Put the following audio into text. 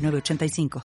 906985.